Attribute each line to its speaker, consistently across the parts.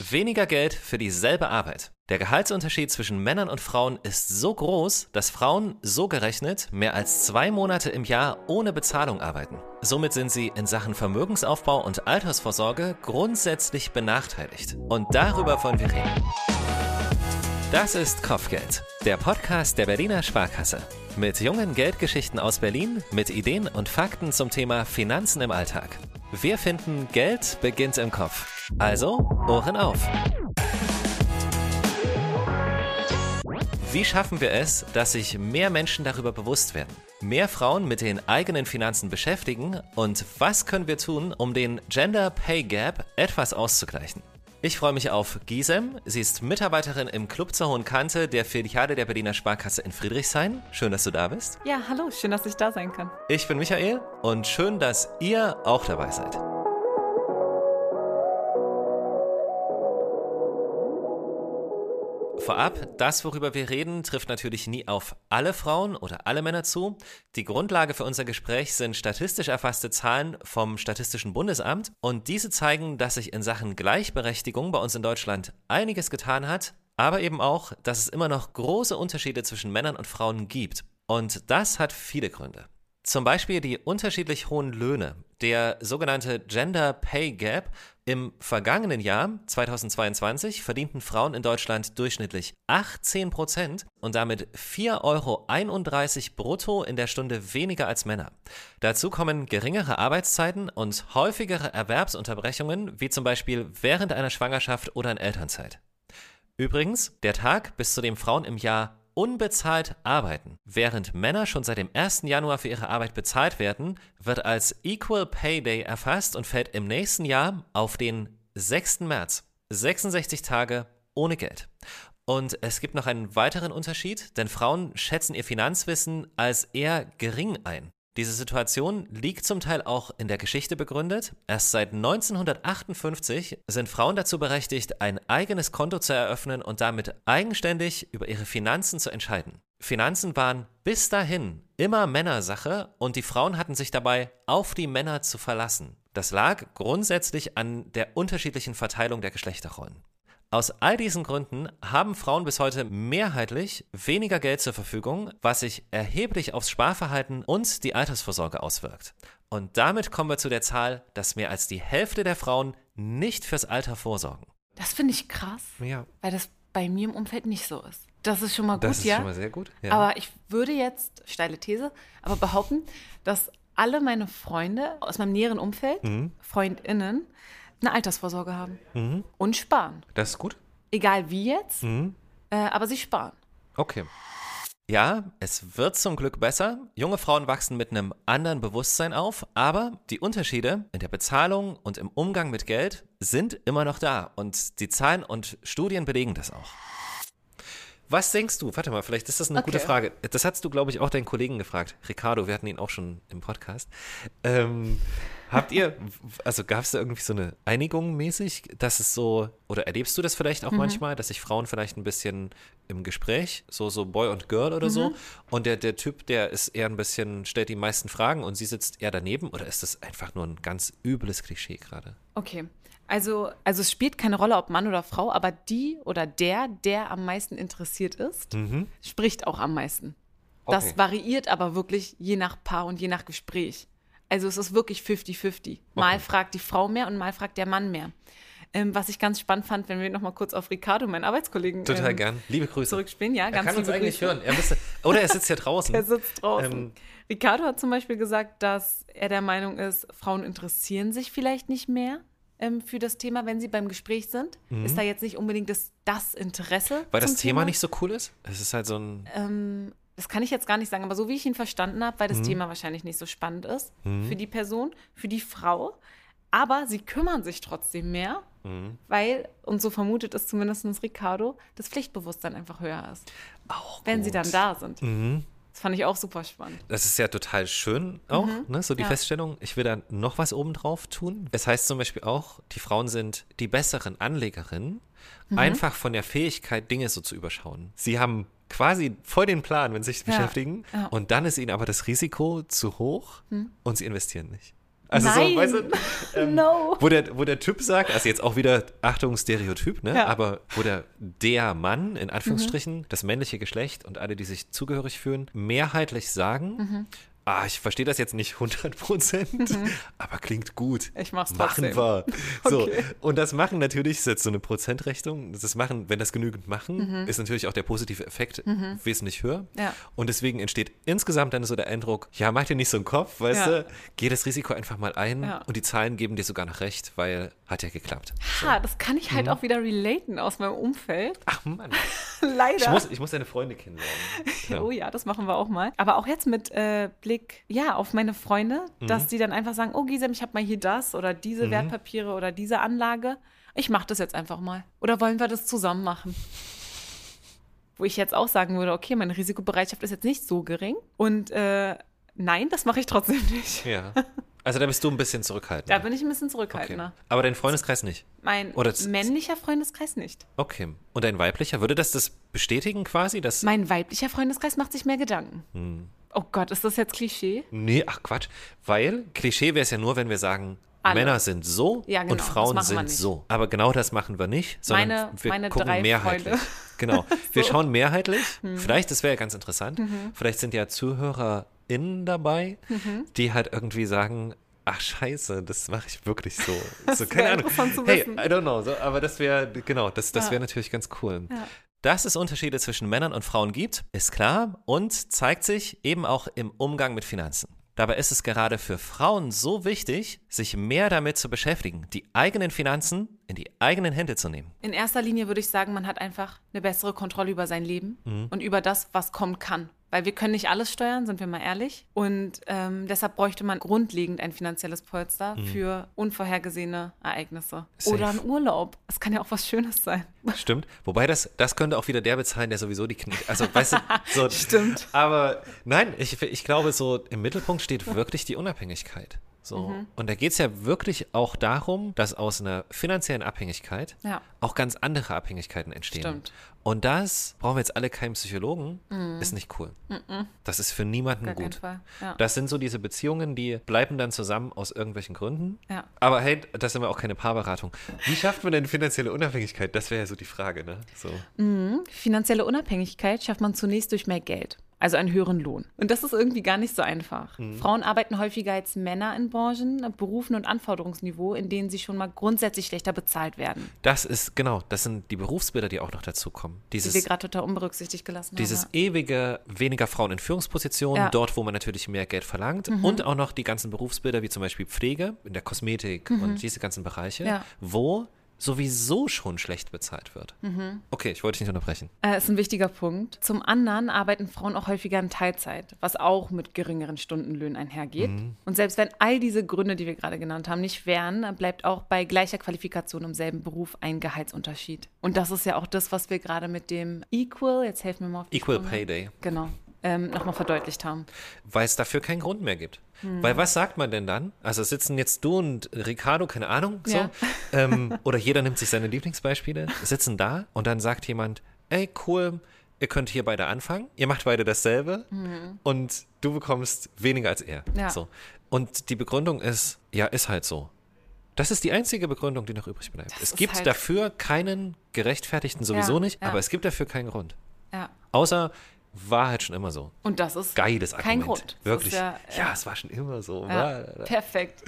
Speaker 1: Weniger Geld für dieselbe Arbeit. Der Gehaltsunterschied zwischen Männern und Frauen ist so groß, dass Frauen so gerechnet mehr als zwei Monate im Jahr ohne Bezahlung arbeiten. Somit sind sie in Sachen Vermögensaufbau und Altersvorsorge grundsätzlich benachteiligt. Und darüber wollen wir reden. Das ist Kopfgeld, der Podcast der Berliner Sparkasse. Mit jungen Geldgeschichten aus Berlin, mit Ideen und Fakten zum Thema Finanzen im Alltag. Wir finden, Geld beginnt im Kopf. Also, Ohren auf. Wie schaffen wir es, dass sich mehr Menschen darüber bewusst werden? Mehr Frauen mit den eigenen Finanzen beschäftigen? Und was können wir tun, um den Gender Pay Gap etwas auszugleichen? Ich freue mich auf Gisem. Sie ist Mitarbeiterin im Club zur Hohen Kante der Filiale der Berliner Sparkasse in Friedrichshain. Schön, dass du da bist.
Speaker 2: Ja, hallo, schön, dass ich da sein kann.
Speaker 1: Ich bin Michael und schön, dass ihr auch dabei seid. Vorab, das, worüber wir reden, trifft natürlich nie auf alle Frauen oder alle Männer zu. Die Grundlage für unser Gespräch sind statistisch erfasste Zahlen vom Statistischen Bundesamt und diese zeigen, dass sich in Sachen Gleichberechtigung bei uns in Deutschland einiges getan hat, aber eben auch, dass es immer noch große Unterschiede zwischen Männern und Frauen gibt. Und das hat viele Gründe. Zum Beispiel die unterschiedlich hohen Löhne. Der sogenannte Gender Pay Gap. Im vergangenen Jahr, 2022, verdienten Frauen in Deutschland durchschnittlich 18 Prozent und damit 4,31 Euro brutto in der Stunde weniger als Männer. Dazu kommen geringere Arbeitszeiten und häufigere Erwerbsunterbrechungen, wie zum Beispiel während einer Schwangerschaft oder in Elternzeit. Übrigens, der Tag, bis zu dem Frauen im Jahr unbezahlt arbeiten. Während Männer schon seit dem 1. Januar für ihre Arbeit bezahlt werden, wird als Equal Pay Day erfasst und fällt im nächsten Jahr auf den 6. März. 66 Tage ohne Geld. Und es gibt noch einen weiteren Unterschied, denn Frauen schätzen ihr Finanzwissen als eher gering ein. Diese Situation liegt zum Teil auch in der Geschichte begründet. Erst seit 1958 sind Frauen dazu berechtigt, ein eigenes Konto zu eröffnen und damit eigenständig über ihre Finanzen zu entscheiden. Finanzen waren bis dahin immer Männersache und die Frauen hatten sich dabei auf die Männer zu verlassen. Das lag grundsätzlich an der unterschiedlichen Verteilung der Geschlechterrollen. Aus all diesen Gründen haben Frauen bis heute mehrheitlich weniger Geld zur Verfügung, was sich erheblich aufs Sparverhalten und die Altersvorsorge auswirkt. Und damit kommen wir zu der Zahl, dass mehr als die Hälfte der Frauen nicht fürs Alter vorsorgen.
Speaker 2: Das finde ich krass,
Speaker 1: Ja.
Speaker 2: weil das bei mir im Umfeld nicht so ist. Das ist schon mal gut,
Speaker 1: Das ist
Speaker 2: ja.
Speaker 1: schon mal sehr gut. Ja.
Speaker 2: Aber ich würde jetzt, steile These, aber behaupten, dass alle meine Freunde aus meinem näheren Umfeld,
Speaker 1: Mhm.
Speaker 2: FreundInnen, eine Altersvorsorge haben und sparen.
Speaker 1: das ist gut.
Speaker 2: Egal wie jetzt,
Speaker 1: Mhm.
Speaker 2: äh, aber sie sparen.
Speaker 1: Okay. Ja, es wird zum Glück besser. Junge Frauen wachsen mit einem anderen Bewusstsein auf, aber die Unterschiede in der Bezahlung und im Umgang mit Geld sind immer noch da und die Zahlen und Studien belegen das auch. Was denkst du? Warte mal, vielleicht ist das eine
Speaker 2: Okay.
Speaker 1: gute Frage. Das hast du, glaube ich, auch deinen Kollegen gefragt. Ricardo, wir hatten ihn auch schon im Podcast. Ähm, habt ihr, also gab es da irgendwie so eine Einigung mäßig, dass es so, oder erlebst du das vielleicht auch manchmal, dass sich Frauen vielleicht ein bisschen im Gespräch, so, so Boy und Girl oder so, und der, der Typ, der ist eher ein bisschen, stellt die meisten Fragen und sie sitzt eher daneben, oder ist das einfach nur ein ganz übles Klischee gerade?
Speaker 2: Okay. Also, also es spielt keine Rolle, ob Mann oder Frau, aber die oder der, der am meisten interessiert ist, spricht auch am meisten. Das
Speaker 1: Mhm. Okay.
Speaker 2: variiert aber wirklich je nach Paar und je nach Gespräch. Also es ist wirklich 50-50. Mal
Speaker 1: Okay.
Speaker 2: fragt die Frau mehr und mal fragt der Mann mehr. Ähm, was ich ganz spannend fand, wenn wir noch mal kurz auf Ricardo, meinen Arbeitskollegen,
Speaker 1: Total
Speaker 2: ähm,
Speaker 1: gern. Liebe Grüße.
Speaker 2: zurückspielen. Ja,
Speaker 1: er
Speaker 2: ganz
Speaker 1: kann uns eigentlich
Speaker 2: Grüße.
Speaker 1: hören. Er müsste, oder er sitzt hier draußen.
Speaker 2: Der sitzt draußen.
Speaker 1: Ähm,
Speaker 2: Ricardo hat zum Beispiel gesagt, dass er der Meinung ist, Frauen interessieren sich vielleicht nicht mehr ähm, für das Thema, wenn sie beim Gespräch sind. Ist da jetzt nicht unbedingt das, das Interesse?
Speaker 1: Mhm. Weil das
Speaker 2: zum
Speaker 1: Thema nicht so cool ist? Es ist halt so ein.
Speaker 2: Ähm, das kann ich jetzt gar nicht sagen, aber so wie ich ihn verstanden habe, weil
Speaker 1: Mhm.
Speaker 2: das Thema wahrscheinlich nicht so spannend ist für die Person, für die Frau. Aber sie kümmern sich trotzdem mehr,
Speaker 1: Mhm.
Speaker 2: weil, und so vermutet es zumindest Ricardo, das Pflichtbewusstsein einfach höher ist,
Speaker 1: Auch
Speaker 2: wenn sie
Speaker 1: gut. Mhm.
Speaker 2: dann da sind. Das fand ich auch super spannend.
Speaker 1: Das ist ja total schön auch, ne? so die
Speaker 2: Ja.
Speaker 1: Feststellung. Ich will da noch was obendrauf tun. Es heißt zum Beispiel auch, die Frauen sind die besseren Anlegerinnen, einfach von der Fähigkeit, Dinge so zu überschauen. Sie haben quasi voll den Plan, wenn sie sich
Speaker 2: Ja,
Speaker 1: beschäftigen,
Speaker 2: ja.
Speaker 1: und dann ist ihnen aber das Risiko zu hoch und sie investieren nicht. Also
Speaker 2: Nein.
Speaker 1: so, weißt du, ähm,
Speaker 2: No.
Speaker 1: wo, der, wo der Typ sagt, also jetzt auch wieder, Achtung, Stereotyp, ne?
Speaker 2: Ja.
Speaker 1: Aber wo der, der Mann, in
Speaker 2: Mhm.
Speaker 1: Anführungsstrichen, das männliche Geschlecht und alle, die sich zugehörig fühlen, mehrheitlich sagen,
Speaker 2: Mhm.
Speaker 1: Ah, ich verstehe das jetzt nicht 100 Prozent, aber klingt gut.
Speaker 2: Ich mach's
Speaker 1: Machen
Speaker 2: trotzdem.
Speaker 1: wir. So,
Speaker 2: Okay.
Speaker 1: und das machen natürlich, ist jetzt so eine Prozentrechnung, das machen, wenn das genügend machen,
Speaker 2: Mhm.
Speaker 1: ist natürlich auch der positive Effekt wesentlich höher.
Speaker 2: Ja.
Speaker 1: Und deswegen entsteht insgesamt dann so der Eindruck, ja, mach dir nicht so einen Kopf, weißt
Speaker 2: Ja.
Speaker 1: du, geh das Risiko einfach mal ein
Speaker 2: Ja.
Speaker 1: und die Zahlen geben dir sogar noch recht, weil hat ja geklappt.
Speaker 2: Ha, das kann ich
Speaker 1: Mhm.
Speaker 2: halt auch wieder relaten aus meinem Umfeld.
Speaker 1: Ach Mann,
Speaker 2: Leider.
Speaker 1: ich muss, ich muss deine Freunde kennenlernen.
Speaker 2: Oh ja, das machen wir auch mal. Aber auch jetzt mit äh, Blick ja, auf meine Freunde,
Speaker 1: Mhm.
Speaker 2: dass die dann einfach sagen, oh Gisem, ich habe mal hier das oder diese Wertpapiere oder diese Anlage. Ich mache das jetzt einfach mal. Oder wollen wir das zusammen machen? Wo ich jetzt auch sagen würde, okay, meine Risikobereitschaft ist jetzt nicht so gering. Und äh, nein, das mache ich trotzdem nicht.
Speaker 1: ja. Also da bist du ein bisschen zurückhaltend.
Speaker 2: Da bin ich ein bisschen
Speaker 1: okay.
Speaker 2: zurückhaltender.
Speaker 1: Aber dein Freundeskreis nicht.
Speaker 2: Mein männlicher Freundeskreis nicht.
Speaker 1: Okay. Und dein weiblicher, würde das das bestätigen quasi? Dass,
Speaker 2: Mein weiblicher Freundeskreis macht sich mehr Gedanken.
Speaker 1: Hm.
Speaker 2: Oh Gott, ist das jetzt Klischee?
Speaker 1: nee, ach Quatsch. Weil Klischee wäre es ja nur, wenn wir sagen,
Speaker 2: Alle.
Speaker 1: Männer sind so
Speaker 2: Ja, genau,
Speaker 1: und Frauen
Speaker 2: wir
Speaker 1: sind so. Aber genau das machen wir nicht, sondern
Speaker 2: Meine-
Speaker 1: wir
Speaker 2: meine
Speaker 1: gucken mehrheitlich.
Speaker 2: Freunde.
Speaker 1: Genau. Wir
Speaker 2: So.
Speaker 1: schauen mehrheitlich.
Speaker 2: Hm.
Speaker 1: Vielleicht, das wäre ja ganz interessant,
Speaker 2: Mhm.
Speaker 1: vielleicht sind ja ZuhörerInnen dabei, die halt irgendwie sagen, ach scheiße, das mache ich wirklich so. so keine Ahnung. hey. I don't know. So, aber das wäre, genau, das, das
Speaker 2: Ja.
Speaker 1: wäre natürlich ganz cool.
Speaker 2: Ja.
Speaker 1: Dass es Unterschiede zwischen Männern und Frauen gibt, ist klar und zeigt sich eben auch im Umgang mit Finanzen. Dabei ist es gerade für Frauen so wichtig, sich mehr damit zu beschäftigen, die eigenen Finanzen in die eigenen Hände zu nehmen.
Speaker 2: In erster Linie würde ich sagen, man hat einfach eine bessere Kontrolle über sein Leben und über das, was kommen kann. Weil wir können nicht alles steuern, sind wir mal ehrlich. Und ähm, deshalb bräuchte man grundlegend ein finanzielles Polster für unvorhergesehene Ereignisse.
Speaker 1: Safe.
Speaker 2: Oder einen Urlaub. Es kann ja auch was Schönes sein.
Speaker 1: Stimmt. Wobei das, das könnte auch wieder der bezahlen, der sowieso die Knie. Also, weißt du, so.
Speaker 2: Stimmt.
Speaker 1: Aber nein, ich, ich glaube, so im Mittelpunkt steht wirklich die Unabhängigkeit. So.
Speaker 2: Mhm.
Speaker 1: Und da geht es ja wirklich auch darum, dass aus einer finanziellen Abhängigkeit
Speaker 2: Ja.
Speaker 1: Auch ganz andere Abhängigkeiten entstehen.
Speaker 2: Stimmt.
Speaker 1: Und das brauchen wir jetzt alle keinen Psychologen, ist nicht cool. Das ist für niemanden
Speaker 2: Mhm. Gar
Speaker 1: gut.
Speaker 2: Ja.
Speaker 1: Das sind so diese Beziehungen, die bleiben dann zusammen aus irgendwelchen Gründen.
Speaker 2: Ja.
Speaker 1: Aber hey, das sind wir auch keine Paarberatung. Wie schafft man denn finanzielle Unabhängigkeit? Das wäre ja so die Frage, ne? So.
Speaker 2: Finanzielle Unabhängigkeit schafft man zunächst durch mehr Geld, also einen höheren Lohn. Und das ist irgendwie gar nicht so einfach. Frauen arbeiten häufiger als Männer in Branchen, Berufen und Anforderungsniveau, in denen sie schon mal grundsätzlich schlechter bezahlt werden,
Speaker 1: Das ist, genau, das sind die Berufsbilder, die auch noch dazukommen.
Speaker 2: die wir
Speaker 1: Dieses,
Speaker 2: gerade total unberücksichtigt gelassen
Speaker 1: dieses
Speaker 2: haben.
Speaker 1: ewige, weniger Frauen in Führungspositionen,
Speaker 2: Ja. Mhm.
Speaker 1: dort, wo man natürlich mehr Geld verlangt. Und auch noch die ganzen Berufsbilder, wie zum Beispiel Pflege, in der Kosmetik und diese ganzen Bereiche,
Speaker 2: Mhm. Ja.
Speaker 1: wo sowieso schon schlecht bezahlt wird.
Speaker 2: Mhm.
Speaker 1: Okay, ich wollte dich nicht unterbrechen.
Speaker 2: Äh, ist ein wichtiger Punkt. Zum anderen arbeiten Frauen auch häufiger in Teilzeit, was auch mit geringeren Stundenlöhnen einhergeht. Und selbst wenn all diese Gründe, die wir gerade genannt haben, nicht wären, bleibt auch bei gleicher Qualifikation im selben Beruf ein Gehaltsunterschied. Und das ist ja auch das, was wir gerade mit dem Equal, jetzt helfen wir mal auf die
Speaker 1: Equal
Speaker 2: Sprünge.
Speaker 1: Pay Day.
Speaker 2: Genau, ähm, nochmal verdeutlicht haben.
Speaker 1: weil es dafür keinen Grund mehr gibt.
Speaker 2: Hm.
Speaker 1: Weil was sagt man denn dann? Also sitzen jetzt du und Ricardo, keine Ahnung, so,
Speaker 2: Ja.
Speaker 1: ähm, oder jeder nimmt sich seine Lieblingsbeispiele, sitzen da und dann sagt jemand, ey, cool, ihr könnt hier beide anfangen, ihr macht beide dasselbe und du bekommst weniger als er.
Speaker 2: Ja.
Speaker 1: So. Und die Begründung ist, ja, ist halt so. Das ist die einzige Begründung, die noch übrig bleibt.
Speaker 2: Das
Speaker 1: es gibt
Speaker 2: halt-
Speaker 1: dafür keinen gerechtfertigten sowieso
Speaker 2: Ja,
Speaker 1: nicht,
Speaker 2: ja.
Speaker 1: aber es gibt dafür keinen Grund. Außer war halt schon immer so.
Speaker 2: Und das ist
Speaker 1: Geiles Argument.
Speaker 2: kein Grund. Das
Speaker 1: Wirklich. Ja,
Speaker 2: ja,
Speaker 1: es war schon immer so.
Speaker 2: ja, perfekt.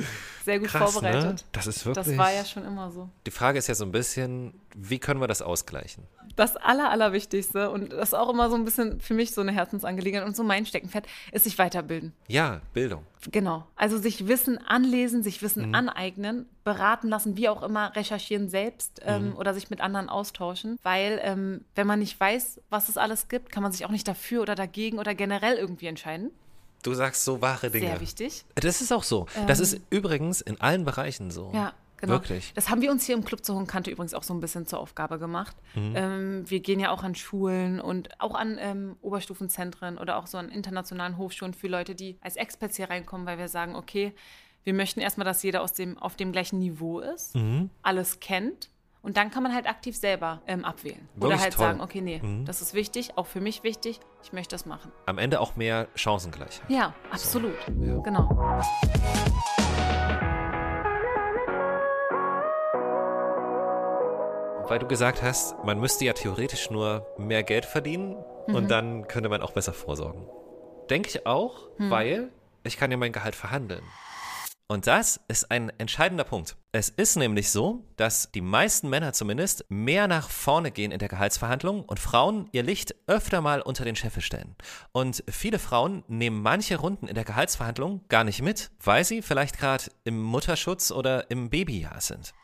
Speaker 2: Sehr gut
Speaker 1: Krass,
Speaker 2: vorbereitet.
Speaker 1: ne? Das ist wirklich.
Speaker 2: Das war ja schon immer so.
Speaker 1: die Frage ist ja so ein bisschen, wie können wir das ausgleichen?
Speaker 2: Das Aller, Allerwichtigste und das ist auch immer so ein bisschen für mich so eine Herzensangelegenheit und so mein Steckenpferd, ist sich weiterbilden.
Speaker 1: Ja, Bildung.
Speaker 2: Genau. Also sich Wissen anlesen, sich
Speaker 1: Mhm.
Speaker 2: Wissen aneignen, beraten lassen, wie auch immer, recherchieren selbst ähm,
Speaker 1: Mhm.
Speaker 2: oder sich mit anderen austauschen. Weil ähm, wenn man nicht weiß, was es alles gibt, kann man sich auch nicht dafür oder dagegen oder generell irgendwie entscheiden.
Speaker 1: Du sagst so wahre Dinge.
Speaker 2: Sehr wichtig.
Speaker 1: Das ist auch so. das ist übrigens in allen Bereichen so.
Speaker 2: Ja, genau.
Speaker 1: Wirklich.
Speaker 2: Das haben wir uns hier im Club zur Hohenkante übrigens auch so ein bisschen zur Aufgabe gemacht. Ähm, wir gehen ja auch an Schulen und auch an ähm, Oberstufenzentren oder auch so an internationalen Hochschulen für Leute, die als Experts hier reinkommen, weil wir sagen, okay, wir möchten erstmal, dass jeder aus dem, auf dem gleichen Niveau ist,
Speaker 1: Mhm.
Speaker 2: alles kennt. Und dann kann man halt aktiv selber ähm, abwählen. Oder
Speaker 1: Wirklich
Speaker 2: halt
Speaker 1: toll. Mhm.
Speaker 2: sagen, okay, nee, das ist wichtig, auch für mich wichtig, ich möchte das machen.
Speaker 1: Am Ende auch mehr Chancengleichheit.
Speaker 2: Ja, absolut.
Speaker 1: Ja.
Speaker 2: Genau.
Speaker 1: Weil du gesagt hast, man müsste ja theoretisch nur mehr Geld verdienen und dann könnte man auch besser vorsorgen. Denke ich auch, weil ich kann ja mein Gehalt verhandeln. Und das ist ein entscheidender Punkt. Es ist nämlich so, dass die meisten Männer zumindest mehr nach vorne gehen in der Gehaltsverhandlung und Frauen ihr Licht öfter mal unter den Scheffel stellen. Und viele Frauen nehmen manche Runden in der Gehaltsverhandlung gar nicht mit, weil sie vielleicht gerade im Mutterschutz oder im Babyjahr sind.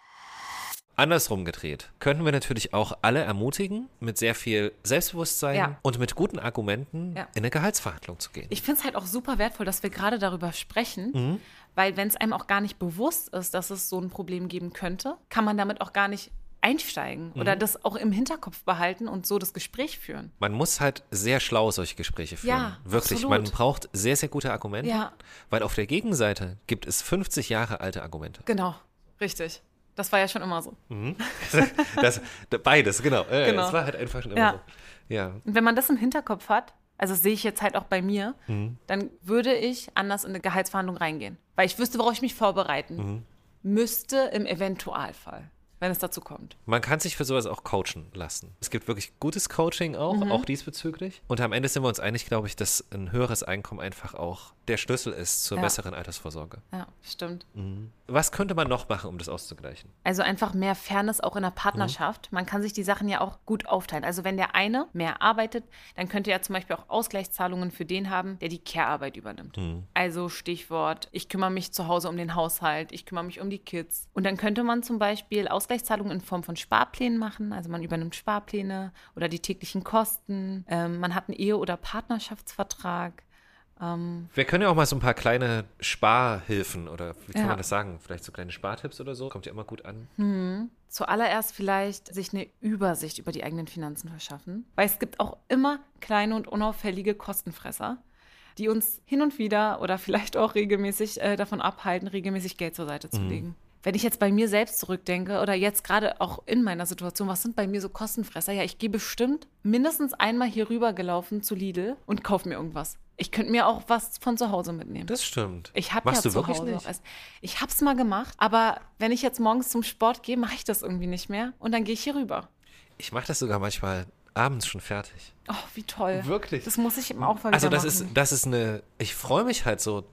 Speaker 1: Andersrum gedreht, könnten wir natürlich auch alle ermutigen, mit sehr viel Selbstbewusstsein
Speaker 2: Ja.
Speaker 1: und mit guten Argumenten
Speaker 2: Ja.
Speaker 1: in eine Gehaltsverhandlung zu gehen.
Speaker 2: Ich finde es halt auch super wertvoll, dass wir gerade darüber sprechen,
Speaker 1: Mhm.
Speaker 2: weil wenn es einem auch gar nicht bewusst ist, dass es so ein Problem geben könnte, kann man damit auch gar nicht einsteigen
Speaker 1: Mhm.
Speaker 2: oder das auch im Hinterkopf behalten und so das Gespräch führen.
Speaker 1: Man muss halt sehr schlau solche Gespräche führen.
Speaker 2: Ja,
Speaker 1: Wirklich.
Speaker 2: absolut.
Speaker 1: Man braucht sehr, sehr gute Argumente.
Speaker 2: Ja.
Speaker 1: Weil auf der Gegenseite gibt es 50 Jahre alte Argumente.
Speaker 2: Genau, richtig. Das war ja schon immer so.
Speaker 1: Das, beides, genau. Äh,
Speaker 2: Genau.
Speaker 1: Es war halt einfach schon immer
Speaker 2: Ja.
Speaker 1: so. Ja.
Speaker 2: Und wenn man das im Hinterkopf hat, also das sehe ich jetzt halt auch bei mir,
Speaker 1: Mhm.
Speaker 2: dann würde ich anders in eine Gehaltsverhandlung reingehen. Weil ich wüsste, worauf ich mich vorbereiten
Speaker 1: Mhm.
Speaker 2: müsste im Eventualfall, wenn es dazu kommt.
Speaker 1: Man kann sich für sowas auch coachen lassen. Es gibt wirklich gutes Coaching auch,
Speaker 2: Mhm.
Speaker 1: auch diesbezüglich. Und am Ende sind wir uns einig, glaube ich, dass ein höheres Einkommen einfach auch der Schlüssel ist zur
Speaker 2: Ja.
Speaker 1: besseren Altersvorsorge.
Speaker 2: Ja, stimmt.
Speaker 1: Was könnte man noch machen, um das auszugleichen?
Speaker 2: Also einfach mehr Fairness auch in der Partnerschaft. Man kann sich die Sachen ja auch gut aufteilen. Also wenn der eine mehr arbeitet, dann könnte er zum Beispiel auch Ausgleichszahlungen für den haben, der die Care-Arbeit übernimmt. Also Stichwort, ich kümmere mich zu Hause um den Haushalt, ich kümmere mich um die Kids. Und dann könnte man zum Beispiel Ausgleichszahlungen in Form von Sparplänen machen. Also man übernimmt Sparpläne oder die täglichen Kosten. Ähm, man hat einen Ehe- oder Partnerschaftsvertrag.
Speaker 1: Wir können ja auch mal so ein paar kleine Sparhilfen oder wie kann
Speaker 2: Ja.
Speaker 1: man das sagen? Vielleicht so kleine Spartipps oder so. Kommt ja immer gut an.
Speaker 2: Zuallererst vielleicht sich eine Übersicht über die eigenen Finanzen verschaffen, weil es gibt auch immer kleine und unauffällige Kostenfresser, die uns hin und wieder oder vielleicht auch regelmäßig äh, davon abhalten, regelmäßig Geld zur Seite zu legen. Wenn ich jetzt bei mir selbst zurückdenke oder jetzt gerade auch in meiner Situation, was sind bei mir so Kostenfresser? Ja, ich gehe bestimmt mindestens einmal hier rüber gelaufen zu Lidl und kaufe mir irgendwas. Ich könnte mir auch was von zu Hause mitnehmen.
Speaker 1: Das stimmt.
Speaker 2: Ich habe ja
Speaker 1: Machst du
Speaker 2: zu
Speaker 1: wirklich
Speaker 2: Hause
Speaker 1: nicht?
Speaker 2: Ich habe es mal gemacht, aber wenn ich jetzt morgens zum Sport gehe, mache ich das irgendwie nicht mehr und dann gehe ich hier rüber.
Speaker 1: Ich mache das sogar manchmal abends schon fertig.
Speaker 2: Oh, wie toll.
Speaker 1: Wirklich?
Speaker 2: Das muss ich eben auch mal
Speaker 1: Also das ist,
Speaker 2: machen.
Speaker 1: das ist eine, ich freue mich halt so,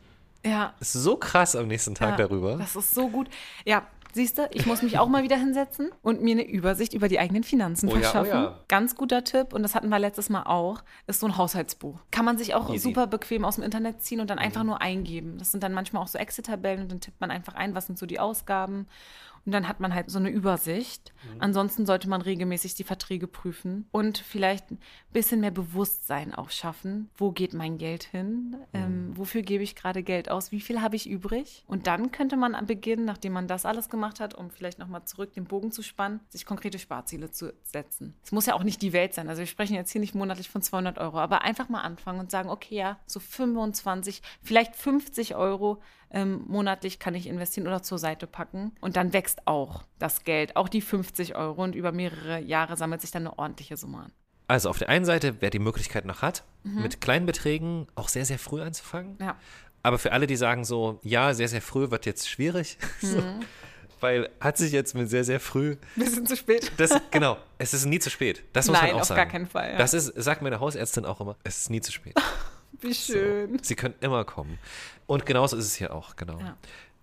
Speaker 2: ja,
Speaker 1: ist so krass am nächsten Tag
Speaker 2: ja,
Speaker 1: darüber.
Speaker 2: Das ist so gut. Ja, siehst du, ich muss mich auch mal wieder hinsetzen und mir eine Übersicht über die eigenen Finanzen
Speaker 1: Oh ja, oh
Speaker 2: verschaffen.
Speaker 1: ja.
Speaker 2: Ganz guter Tipp, und das hatten wir letztes Mal auch, ist so ein Haushaltsbuch. Kann man sich auch
Speaker 1: Easy.
Speaker 2: super bequem aus dem Internet ziehen und dann
Speaker 1: Mhm.
Speaker 2: einfach nur eingeben. Das sind dann manchmal auch so Excel-Tabellen und dann tippt man einfach ein, was sind so die Ausgaben. Und dann hat man halt so eine Übersicht.
Speaker 1: Mhm.
Speaker 2: Ansonsten sollte man regelmäßig die Verträge prüfen und vielleicht ein bisschen mehr Bewusstsein auch schaffen. Wo geht mein Geld hin? Ähm, wofür gebe ich gerade Geld aus? Wie viel habe ich übrig? Und dann könnte man am Beginn, nachdem man das alles gemacht hat, um vielleicht nochmal zurück den Bogen zu spannen, sich konkrete Sparziele zu setzen. Es muss ja auch nicht die Welt sein. Also wir sprechen jetzt hier nicht monatlich von 200 Euro, aber einfach mal anfangen und sagen, okay, ja, so 25, vielleicht 50 Euro ähm, monatlich kann ich investieren oder zur Seite packen. Und dann wächst auch das Geld, auch die 50 Euro. Und über mehrere Jahre sammelt sich dann eine ordentliche Summe an.
Speaker 1: Also auf der einen Seite, wer die Möglichkeit noch hat, mit kleinen Beträgen auch sehr, sehr früh anzufangen.
Speaker 2: Ja.
Speaker 1: Aber für alle, die sagen so, ja, sehr, sehr früh wird jetzt schwierig, so, weil hat sich jetzt mit sehr, sehr früh,
Speaker 2: Wir sind zu spät.
Speaker 1: das, genau, es ist nie zu spät. Das muss
Speaker 2: Nein,
Speaker 1: man auch
Speaker 2: auf
Speaker 1: sagen.
Speaker 2: gar keinen Fall, ja.
Speaker 1: Das ist, sagt meine Hausärztin auch immer, es ist nie zu spät.
Speaker 2: Wie schön.
Speaker 1: Sie können immer kommen. Und genauso ist es hier auch, genau.
Speaker 2: Ja.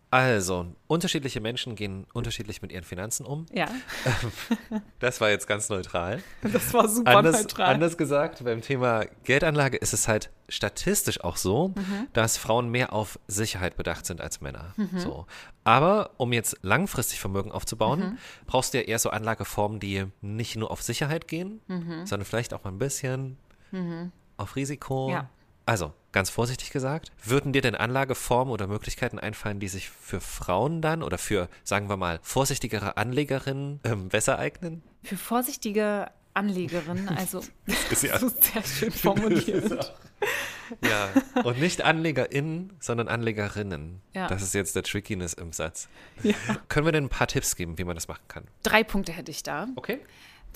Speaker 1: Also, unterschiedliche Menschen gehen unterschiedlich mit ihren Finanzen um.
Speaker 2: Ja,
Speaker 1: Das war jetzt ganz neutral.
Speaker 2: das war super
Speaker 1: Anders,
Speaker 2: neutral.
Speaker 1: anders gesagt, beim Thema Geldanlage ist es halt statistisch auch so,
Speaker 2: Mhm.
Speaker 1: dass Frauen mehr auf Sicherheit bedacht sind als Männer. So. Aber um jetzt langfristig Vermögen aufzubauen,
Speaker 2: Mhm.
Speaker 1: brauchst du ja eher so Anlageformen, die nicht nur auf Sicherheit gehen,
Speaker 2: Mhm.
Speaker 1: sondern vielleicht auch mal ein bisschen auf Risiko.
Speaker 2: Ja.
Speaker 1: Also, ganz vorsichtig gesagt, würden dir denn Anlageformen oder Möglichkeiten einfallen, die sich für Frauen dann oder für, sagen wir mal, vorsichtigere Anlegerinnen ähm, besser eignen?
Speaker 2: Für vorsichtige Anlegerinnen, also
Speaker 1: Ist ja-
Speaker 2: das ist sehr schön formuliert.
Speaker 1: Ja, und nicht AnlegerInnen, sondern Anlegerinnen.
Speaker 2: Ja.
Speaker 1: Das ist jetzt der Trickiness im Satz.
Speaker 2: Ja.
Speaker 1: Können wir denn ein paar Tipps geben, wie man das machen kann?
Speaker 2: Drei Punkte hätte ich da.
Speaker 1: Okay.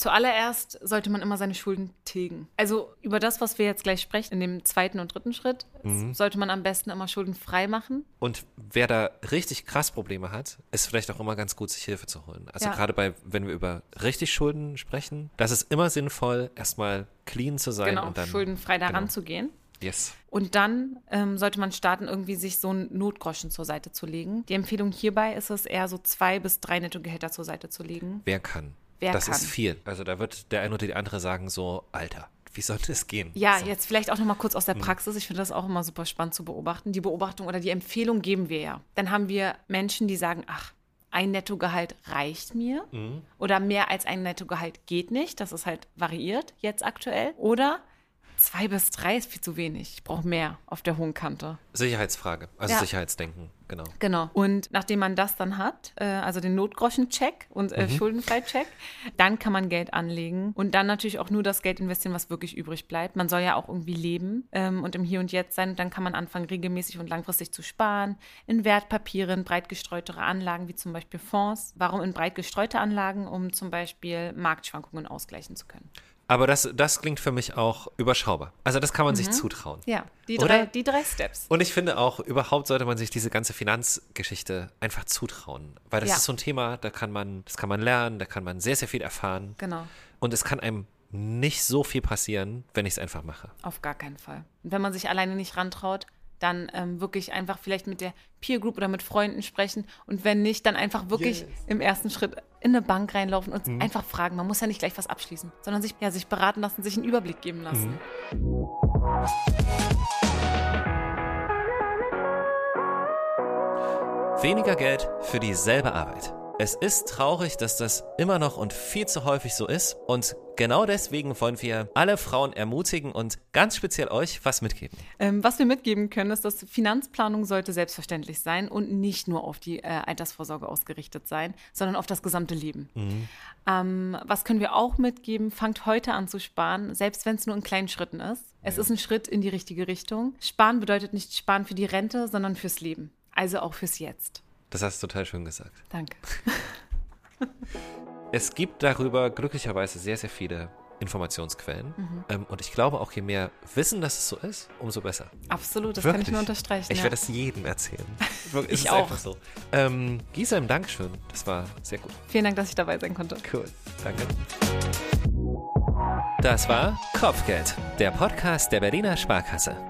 Speaker 2: Zuallererst sollte man immer seine Schulden tilgen. Also über das, was wir jetzt gleich sprechen, in dem zweiten und dritten Schritt, mhm. sollte man am besten immer schuldenfrei machen.
Speaker 1: Und wer da richtig krass Probleme hat, ist vielleicht auch immer ganz gut, sich Hilfe zu holen. Also ja. gerade bei, wenn wir über richtig Schulden sprechen, das ist immer sinnvoll, erstmal clean zu sein
Speaker 2: genau,
Speaker 1: und dann
Speaker 2: schuldenfrei daran genau. zu gehen.
Speaker 1: Yes.
Speaker 2: Und dann ähm, sollte man starten, irgendwie sich so einen Notgroschen zur Seite zu legen. Die Empfehlung hierbei ist es eher so zwei bis drei Nettogehälter zur Seite zu legen.
Speaker 1: Wer kann?
Speaker 2: Wer
Speaker 1: das
Speaker 2: kann.
Speaker 1: ist viel. Also da wird der eine oder die andere sagen so, Alter, wie soll das gehen?
Speaker 2: Ja,
Speaker 1: so.
Speaker 2: jetzt vielleicht auch noch mal kurz aus der hm. Praxis. Ich finde das auch immer super spannend zu beobachten. Die Beobachtung oder die Empfehlung geben wir ja. Dann haben wir Menschen, die sagen, ach, ein Nettogehalt reicht mir mhm. oder mehr als ein Nettogehalt geht nicht. Das ist halt variiert jetzt aktuell. Oder zwei bis drei ist viel zu wenig. Ich brauche mehr auf der hohen Kante.
Speaker 1: Sicherheitsfrage, also ja. Sicherheitsdenken, genau.
Speaker 2: Genau. Und nachdem man das dann hat, äh, also den Notgroschen-Check und äh, mhm. Schuldenfrei-Check, dann kann man Geld anlegen und dann natürlich auch nur das Geld investieren, was wirklich übrig bleibt. Man soll ja auch irgendwie leben ähm, und im Hier und Jetzt sein. Und dann kann man anfangen, regelmäßig und langfristig zu sparen, in Wertpapieren, breit gestreutere Anlagen, wie zum Beispiel Fonds. Warum in breit gestreute Anlagen? Um zum Beispiel Marktschwankungen ausgleichen zu können.
Speaker 1: Aber das, das klingt für mich auch überschaubar. Also das kann man mhm. sich zutrauen.
Speaker 2: Ja, die drei, die drei Steps.
Speaker 1: Und ich finde auch, überhaupt sollte man sich diese ganze Finanzgeschichte einfach zutrauen. Weil das ja. ist so ein Thema, da kann man, das kann man lernen, da kann man sehr, sehr viel erfahren.
Speaker 2: Genau.
Speaker 1: Und es kann einem nicht so viel passieren, wenn ich es einfach mache.
Speaker 2: Auf gar keinen Fall. Und wenn man sich alleine nicht rantraut, dann ähm, wirklich einfach vielleicht mit der Peer Group oder mit Freunden sprechen und wenn nicht, dann einfach wirklich yes. im ersten Schritt in eine Bank reinlaufen und mhm. einfach fragen. Man muss ja nicht gleich was abschließen, sondern sich, ja, sich beraten lassen, sich einen Überblick geben lassen. Mhm.
Speaker 1: Weniger Geld für dieselbe Arbeit. Es ist traurig, dass das immer noch und viel zu häufig so ist. Und genau deswegen wollen wir alle Frauen ermutigen und ganz speziell euch was mitgeben.
Speaker 2: Ähm, was wir mitgeben können, ist, dass Finanzplanung sollte selbstverständlich sein und nicht nur auf die äh, Altersvorsorge ausgerichtet sein, sondern auf das gesamte Leben. Mhm. Ähm, was können wir auch mitgeben? Fangt heute an zu sparen, selbst wenn es nur in kleinen Schritten ist. Es ja. ist ein Schritt in die richtige Richtung. Sparen bedeutet nicht sparen für die Rente, sondern fürs Leben. Also auch fürs Jetzt.
Speaker 1: Das hast du total schön gesagt.
Speaker 2: Danke.
Speaker 1: es gibt darüber glücklicherweise sehr, sehr viele Informationsquellen. Mhm. Ähm, und ich glaube auch, je mehr Wissen, dass es so ist, umso besser.
Speaker 2: Absolut, das Wirklich. kann ich nur unterstreichen.
Speaker 1: Ich ja. werde es jedem erzählen. ich ist auch. einfach so. Ähm, Gisem, Dankeschön. Das war sehr gut.
Speaker 2: Vielen Dank, dass ich dabei sein konnte.
Speaker 1: Cool. Danke. Das war Kopfgeld, der Podcast der Berliner Sparkasse.